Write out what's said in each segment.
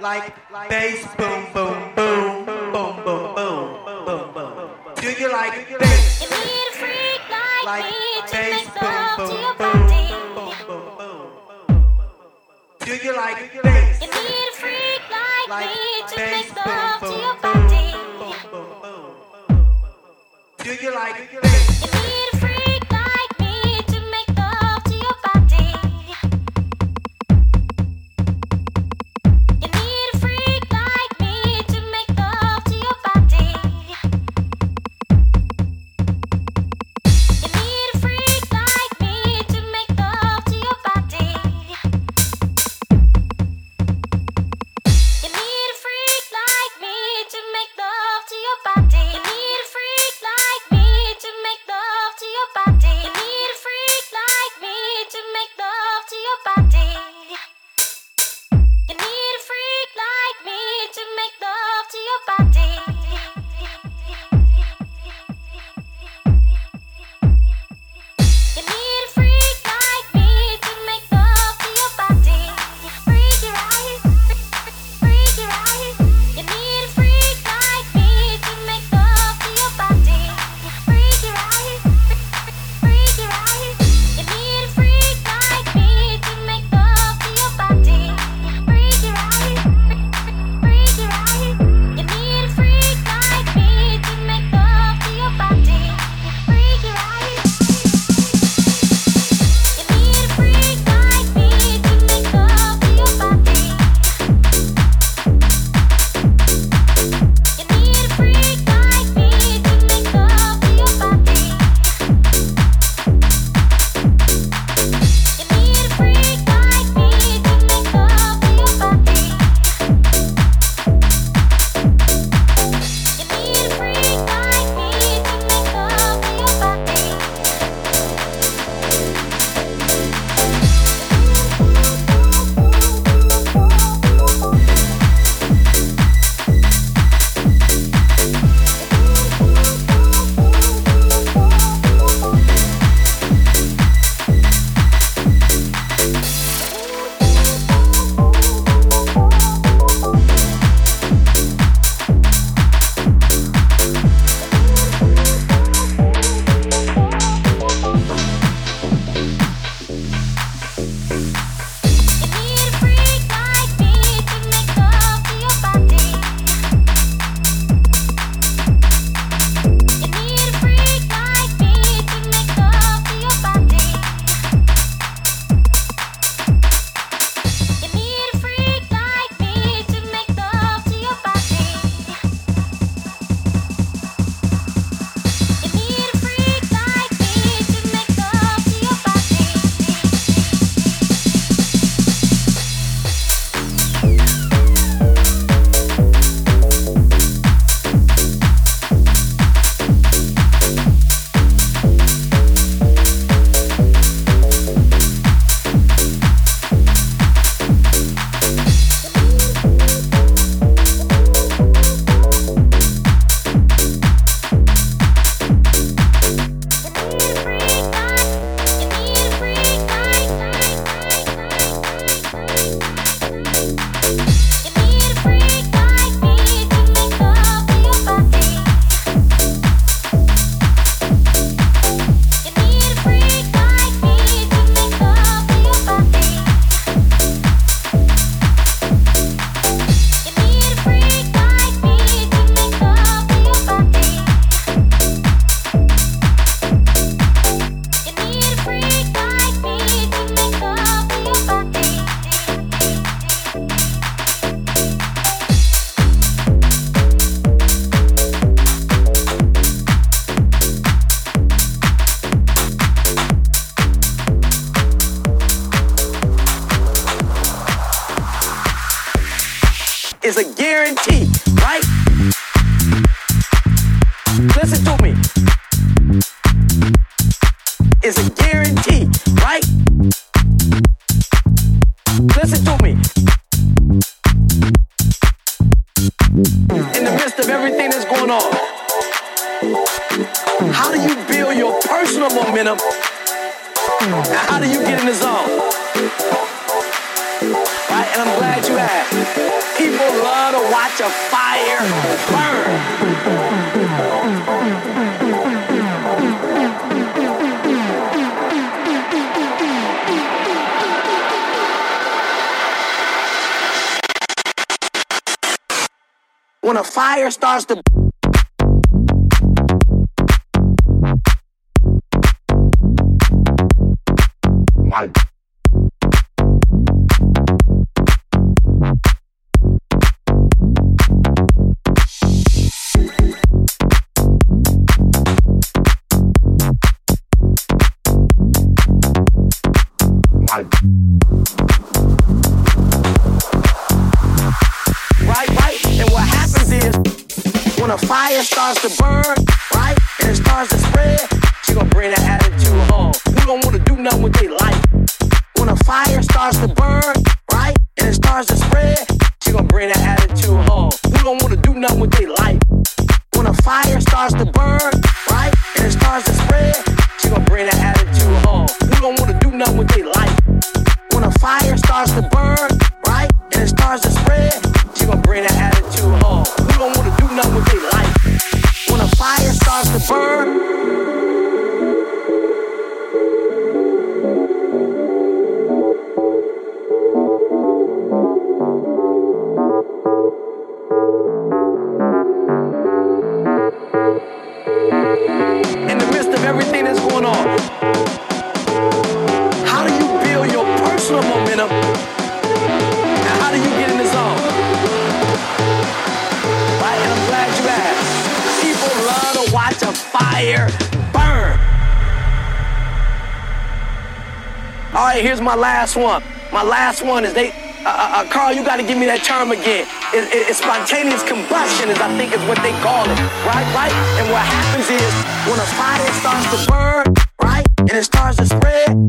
like bass boom boom boom boom boom boom boom boom. Do you like bass? You need a freak like, like me to make love boom, to your body. Boom, boom, boom, boom. Do you like bass? You need a freak like, like me to make love boom, boom, to your body. Boom, boom, boom, boom. Do you like bass? listen to me. Fire starts to when a fire starts to burn, right, and it starts to spread, she gonna bring that attitude home. Who don't wanna do nothing with their life? When a fire starts to burn, right, and it starts to spread, she gonna bring that attitude home. Who don't wanna do nothing with their life? When a fire starts to burn, right, and it starts to fire burn. All right, here's my last one. My last one is they. Uh, uh, uh, Carl, you got to give me that term again. It, it, it's spontaneous combustion, is I think is what they call it, right? Right. And what happens is when a fire starts to burn, right, and it starts to spread,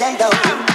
I'm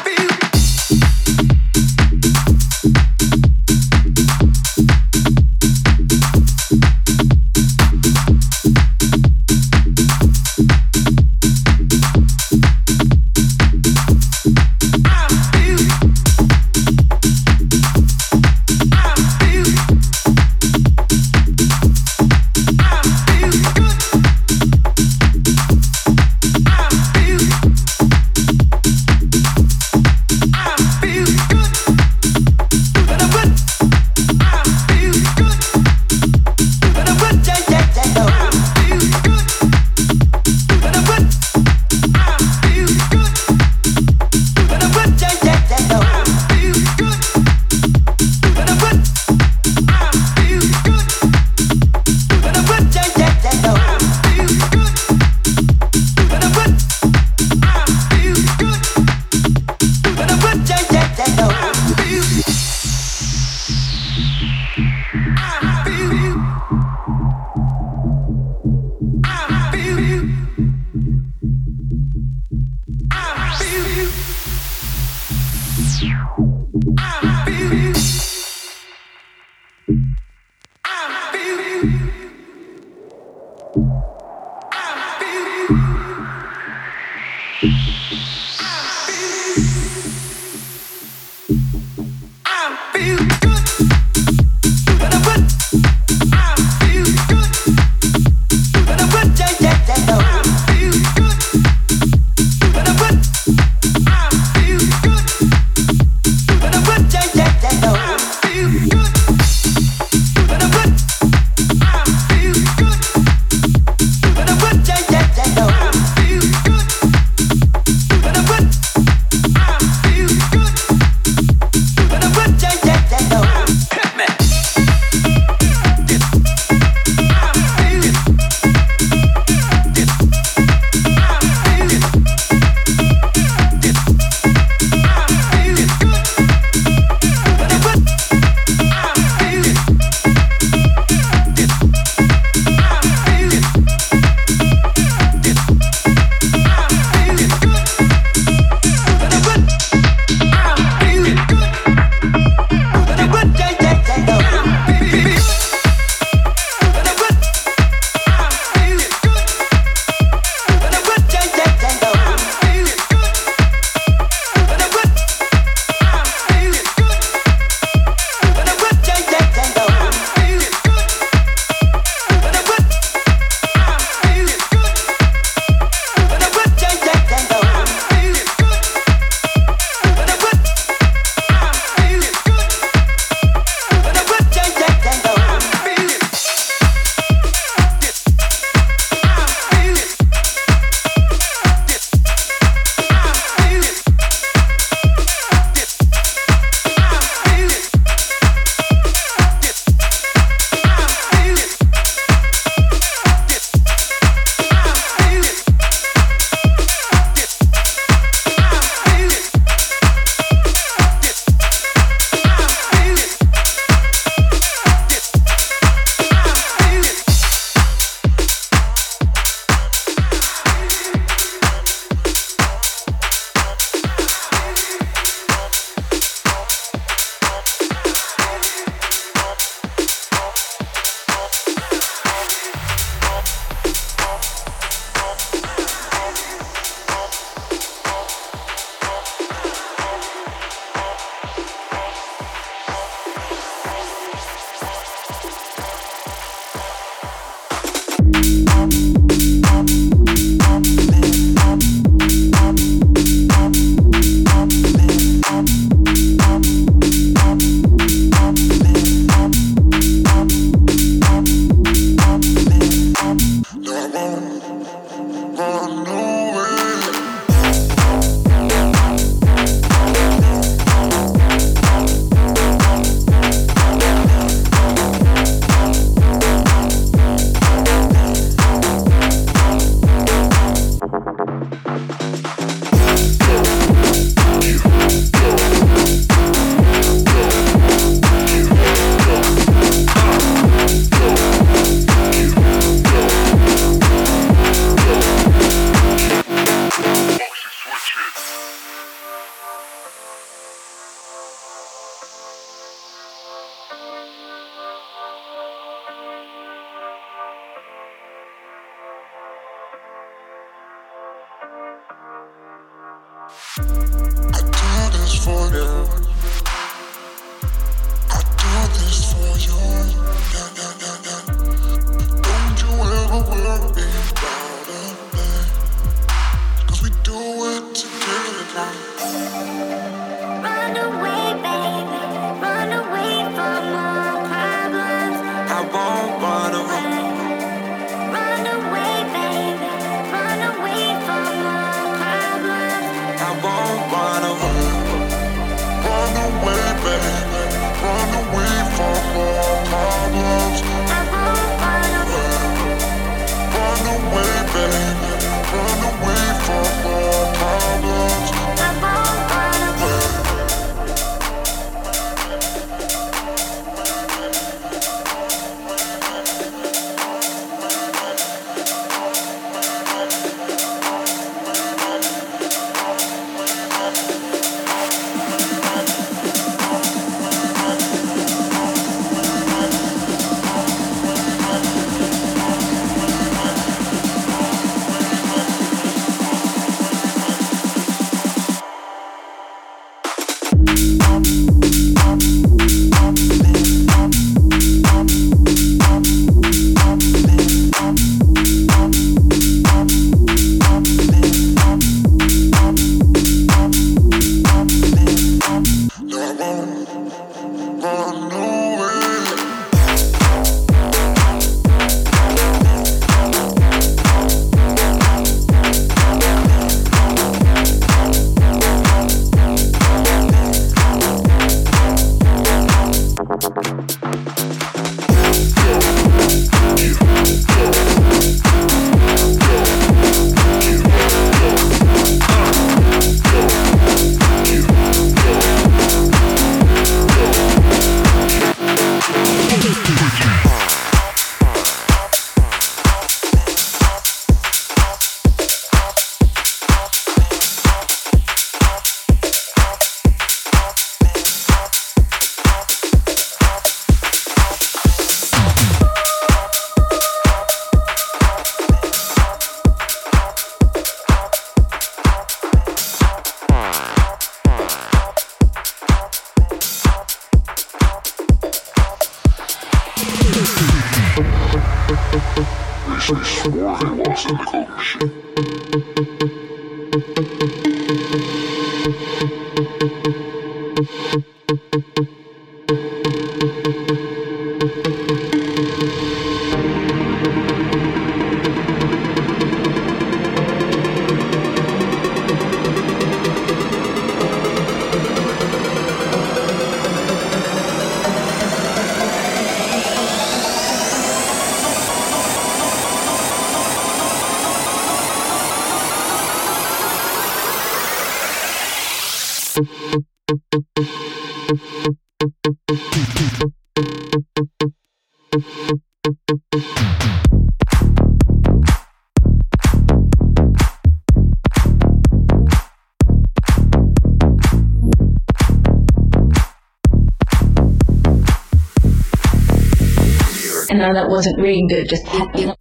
that wasn't reading good just had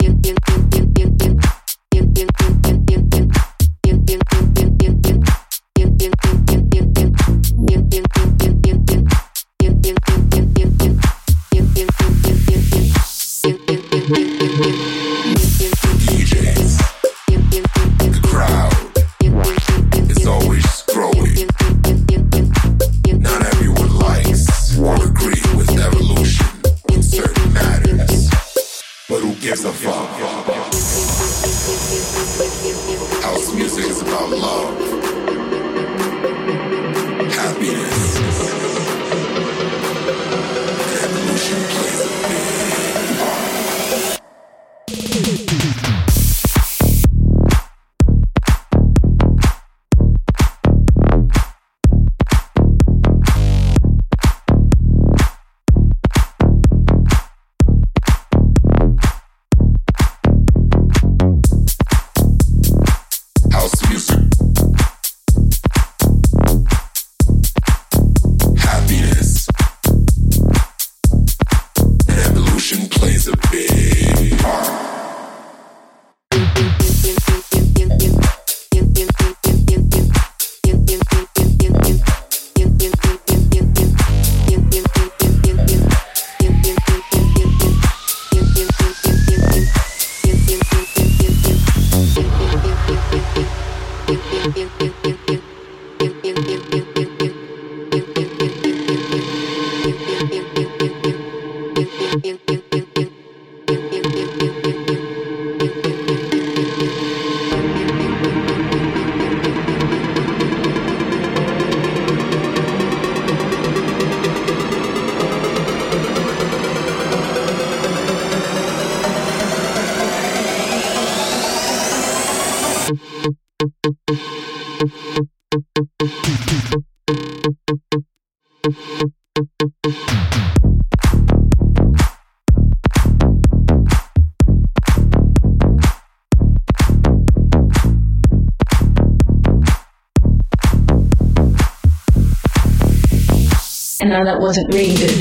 that wasn't really good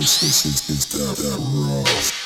This is that, that raw.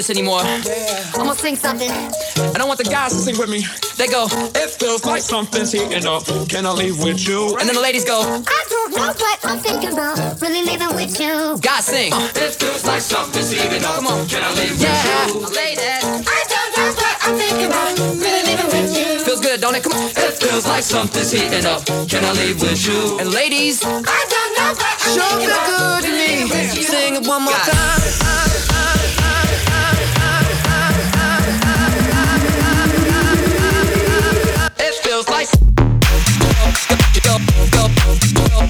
This anymore. I'm gonna sing something. And I want the guys to sing with me. They go, It feels like something's heating up. Can I leave with you? and then the ladies go, I don't know what I'm thinking about. Really leaving with you. guys sing. It feels like something's heating up. Come on. Can I leave Yeah, with you? ladies. I don't know what I'm thinking about. Really leaving with you. Feels good, don't it? Come on. It feels like something's heating up. Can I leave with you? And ladies, I don't know what I'm Sure thinking feel about. good to me. Sing it one more time.